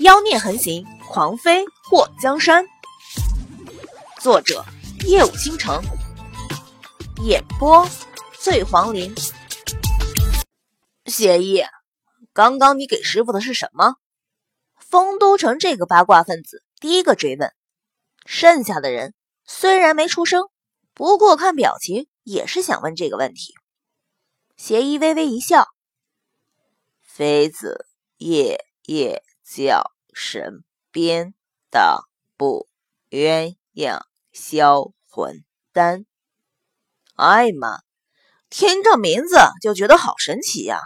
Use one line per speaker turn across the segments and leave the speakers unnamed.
妖孽横行，狂飞破江山。作者：夜舞倾城，演播：醉黄林。协议，刚刚你给师傅的是什么？丰都城这个八卦分子第一个追问。剩下的人虽然没出声，不过看表情也是想问这个问题。邪医微微一笑：“
妃子夜夜叫神鞭大步鸳鸯销魂丹。”
哎妈，听这名字就觉得好神奇呀！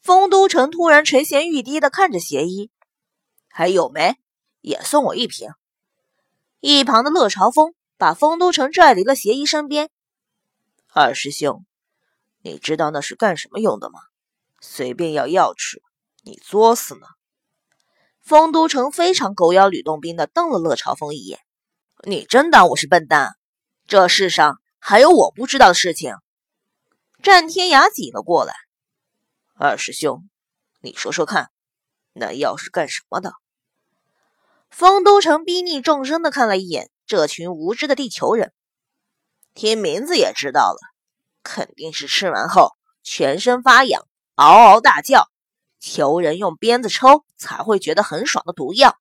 丰都城突然垂涎欲滴的看着邪医，还有没？也送我一瓶。一旁的乐朝风把丰都城拽离了邪医身边。
二师兄，你知道那是干什么用的吗？随便要药吃，你作死呢？
丰都城非常狗咬吕洞宾的瞪了乐朝风一眼。你真当我是笨蛋？这世上还有我不知道的事情？战天涯挤了过来。
二师兄，你说说看，那药是干什么的？
丰都城逼逆众生的看了一眼这群无知的地球人，听名字也知道了，肯定是吃完后全身发痒、嗷嗷大叫，求人用鞭子抽才会觉得很爽的毒药。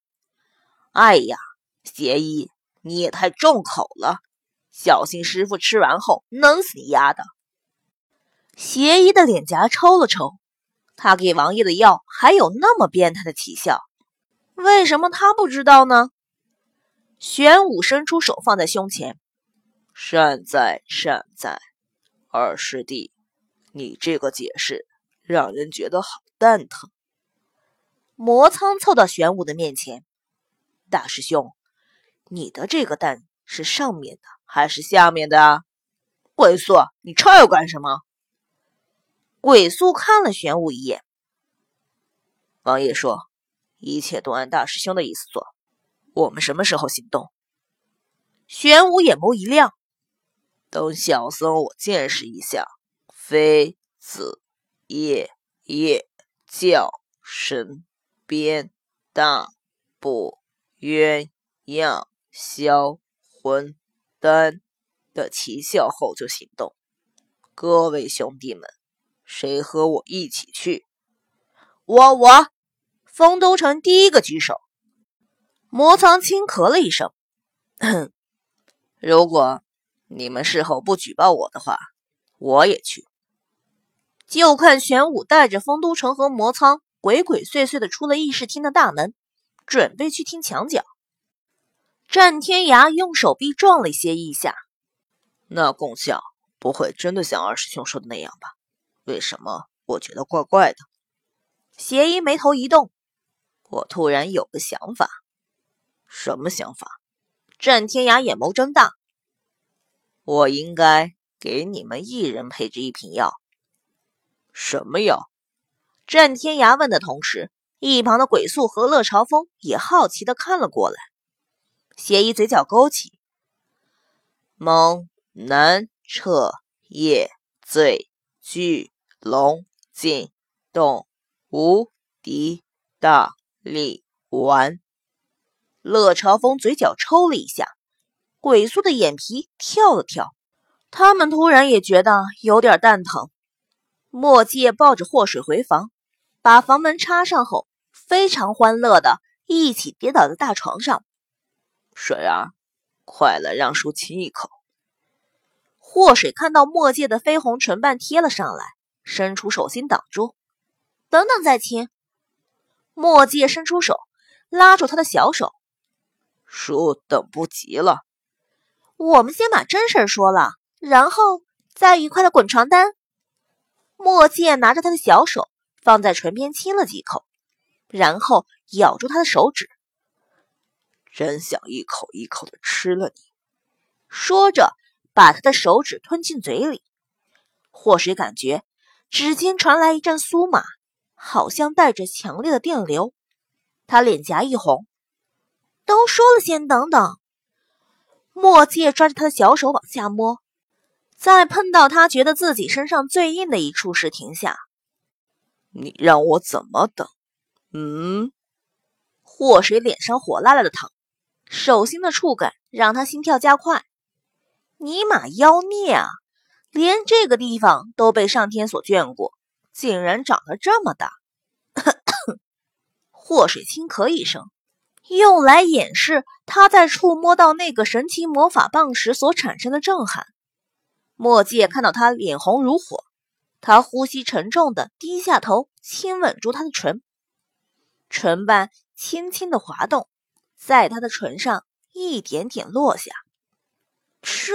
哎呀，邪医你也太重口了，小心师傅吃完后弄死你丫的！邪医的脸颊抽了抽，他给王爷的药还有那么变态的奇效？为什么他不知道呢？玄武伸出手放在胸前，
善哉善哉，二师弟，你这个解释让人觉得好蛋疼。
魔苍凑到玄武的面前，大师兄，你的这个蛋是上面的还是下面的？鬼宿，你吵要干什么？鬼宿看了玄武一眼，
王爷说。一切都按大师兄的意思做。我们什么时候行动？
玄武眼眸一亮，
等小僧我见识一下，妃子夜夜叫神鞭大步鸳鸯销魂丹的奇效后就行动。各位兄弟们，谁和我一起去？
我我。丰都城第一个举手，魔藏轻咳了一声：“
如果你们事后不举报我的话，我也去。”
就看玄武带着丰都城和魔苍鬼鬼祟祟的出了议事厅的大门，准备去听墙角。战天涯用手臂撞了些一下，
那功效不会真的像二师兄说的那样吧？为什么我觉得怪怪的？
邪医眉头一动。我突然有个想法，
什么想法？
战天涯眼眸睁大。
我应该给你们一人配置一瓶药。什么药？
战天涯问的同时，一旁的鬼宿和乐朝风也好奇的看了过来。邪医嘴角勾起，
猛男彻夜醉巨龙进洞无敌大。力丸，
乐朝风嘴角抽了一下，鬼宿的眼皮跳了跳，他们突然也觉得有点蛋疼。墨界抱着祸水回房，把房门插上后，非常欢乐的一起跌倒在大床上。
水儿，快来让叔亲一口。
祸水看到墨界的绯红唇瓣贴了上来，伸出手心挡住，等等再亲。墨界伸出手，拉住他的小手。
叔等不及了，
我们先把真事说了，然后再愉快的滚床单。墨界拿着他的小手，放在唇边亲了几口，然后咬住他的手指。
真想一口一口的吃了你。
说着，把他的手指吞进嘴里。祸水感觉指尖传来一阵酥麻。好像带着强烈的电流，他脸颊一红。都说了，先等等。墨界抓着他的小手往下摸，在碰到他觉得自己身上最硬的一处时停下。
你让我怎么等？嗯？
祸水脸上火辣辣的疼，手心的触感让他心跳加快。尼玛妖孽啊！连这个地方都被上天所眷顾，竟然长得这么大！祸水轻咳一声，用来掩饰他在触摸到那个神奇魔法棒时所产生的震撼。墨界看到他脸红如火，他呼吸沉重的低下头，亲吻住他的唇，唇瓣轻轻的滑动，在他的唇上一点点落下。叔。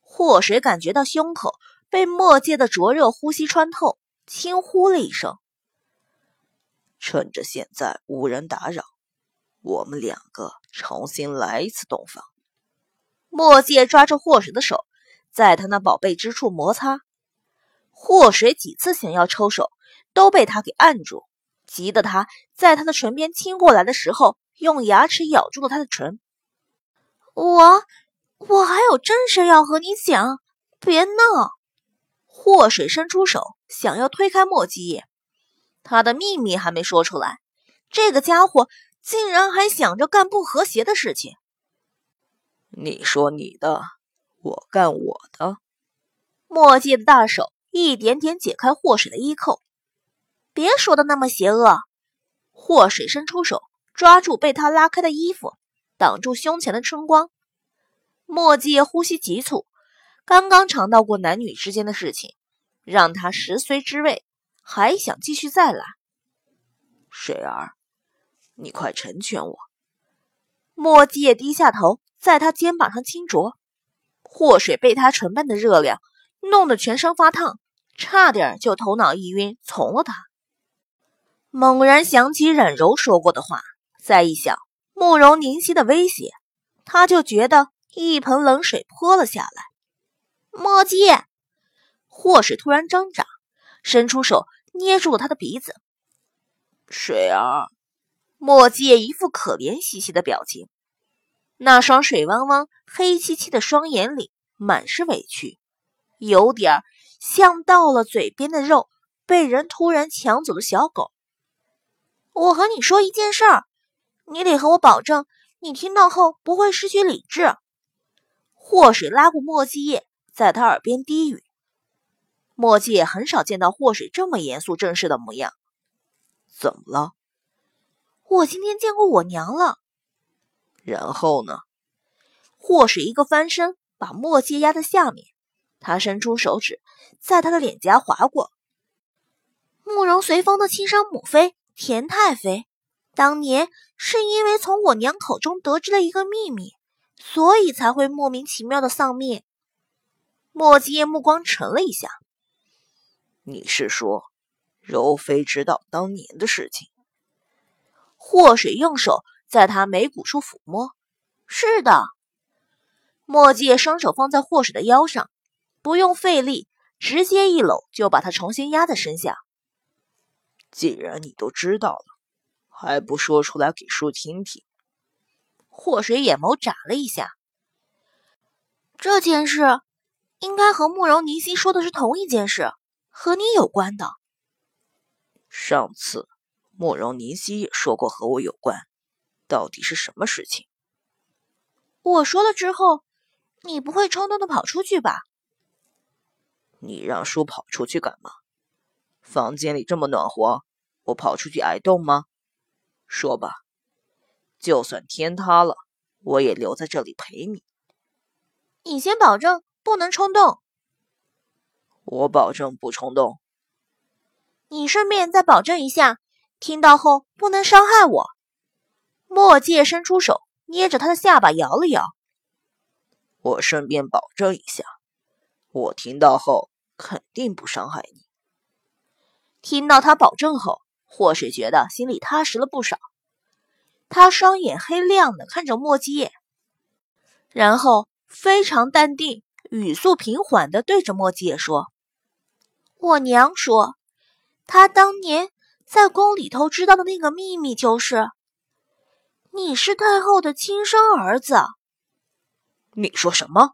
祸水感觉到胸口被墨界的灼热呼吸穿透，轻呼了一声。
趁着现在无人打扰，我们两个重新来一次洞房。
墨界抓住祸水的手，在他那宝贝之处摩擦。祸水几次想要抽手，都被他给按住，急得他在他的唇边亲过来的时候，用牙齿咬住了他的唇。我。我还有正事要和你讲，别闹！祸水伸出手，想要推开莫基。他的秘密还没说出来，这个家伙竟然还想着干不和谐的事情。
你说你的，我干我的。
墨迹的大手一点点解开祸水的衣扣。别说的那么邪恶。祸水伸出手，抓住被他拉开的衣服，挡住胸前的春光。墨迹呼吸急促，刚刚尝到过男女之间的事情，让他食髓知味，还想继续再来。
水儿，你快成全我。
墨迹也低下头，在他肩膀上轻啄。祸水被他唇瓣的热量弄得全身发烫，差点就头脑一晕，从了他。猛然想起冉柔说过的话，再一想慕容凝曦的威胁，他就觉得。一盆冷水泼了下来，墨迹，祸水突然挣扎，伸出手捏住了他的鼻子。
水儿，
墨迹一副可怜兮兮的表情，那双水汪汪、黑漆漆的双眼里满是委屈，有点像到了嘴边的肉被人突然抢走的小狗。我和你说一件事儿，你得和我保证，你听到后不会失去理智。祸水拉过墨迹叶，在他耳边低语。墨迹也很少见到祸水这么严肃正式的模样。
怎么了？
我今天见过我娘了。
然后呢？
祸水一个翻身，把墨迹压在下面。他伸出手指，在他的脸颊划过。慕容随风的亲生母妃田太妃，当年是因为从我娘口中得知了一个秘密。所以才会莫名其妙的丧命。莫迹目光沉了一下。
你是说，柔妃知道当年的事情？
祸水用手在他眉骨处抚摸。是的。墨迹双手放在祸水的腰上，不用费力，直接一搂就把他重新压在身下。
既然你都知道了，还不说出来给叔听听？
祸水眼眸眨了一下，这件事应该和慕容凝曦说的是同一件事，和你有关的。
上次慕容凝曦也说过和我有关，到底是什么事情？
我说了之后，你不会冲动的跑出去吧？
你让叔跑出去干嘛？房间里这么暖和，我跑出去挨冻吗？说吧。就算天塌了，我也留在这里陪你。
你先保证不能冲动。
我保证不冲动。
你顺便再保证一下，听到后不能伤害我。墨界伸出手捏着他的下巴摇了摇。
我顺便保证一下，我听到后肯定不伤害你。
听到他保证后，霍水觉得心里踏实了不少。他双眼黑亮的看着墨迹，然后非常淡定、语速平缓的对着墨迹叶说：“我娘说，她当年在宫里头知道的那个秘密就是，你是太后的亲生儿子。”
你说什么？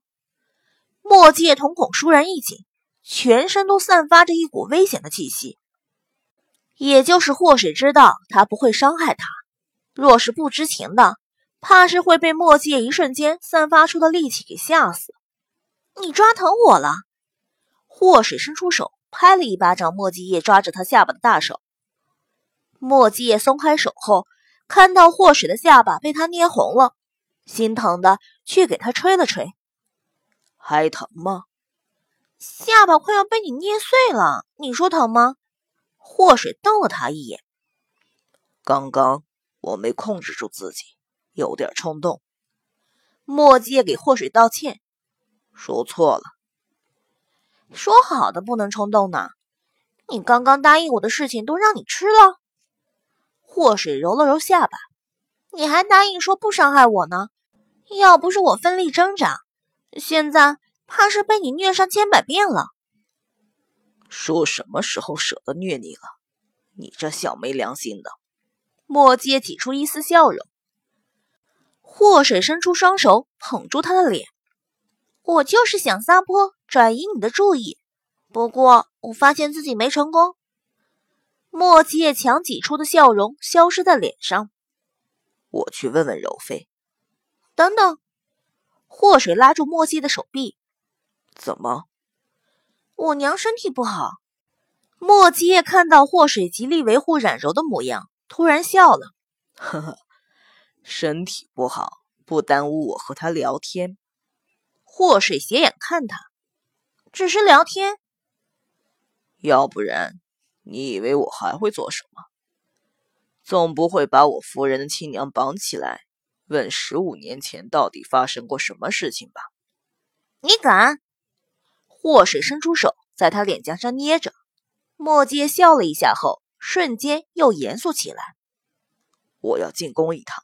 墨迹叶瞳孔倏然一紧，全身都散发着一股危险的气息。也就是祸水知道他不会伤害他。若是不知情的，怕是会被墨界一瞬间散发出的力气给吓死。你抓疼我了！祸水伸出手拍了一巴掌墨迹叶抓着他下巴的大手。墨迹叶松开手后，看到祸水的下巴被他捏红了，心疼的去给他吹了吹。
还疼吗？
下巴快要被你捏碎了，你说疼吗？祸水瞪了他一眼。
刚刚我没控制住自己，有点冲动。
墨迹也给祸水道歉。
说错了，
说好的不能冲动呢。你刚刚答应我的事情都让你吃了。祸水揉了揉下巴，你还答应说不伤害我呢。要不是我奋力挣扎，现在怕是被你虐上千百遍了。
说什么时候舍得虐你了？你这小没良心的！
墨阶挤出一丝笑容。祸水伸出双手捧住他的脸。我就是想撒泼转移你的注意，不过我发现自己没成功。莫七叶强挤出的笑容消失在脸上。
我去问问柔妃。
等等，祸水拉住莫七的手臂。
怎么？
我娘身体不好。莫七叶看到祸水极力维护冉柔的模样，突然笑了。
呵呵，身体不好不耽误我和她聊天。
祸水斜眼看他，只是聊天。
要不然，你以为我还会做什么？总不会把我夫人的亲娘绑起来，问十五年前到底发生过什么事情吧？
你敢？祸水伸出手，在他脸颊上捏着。墨界笑了一下后，瞬间又严肃起来。
我要进宫一趟。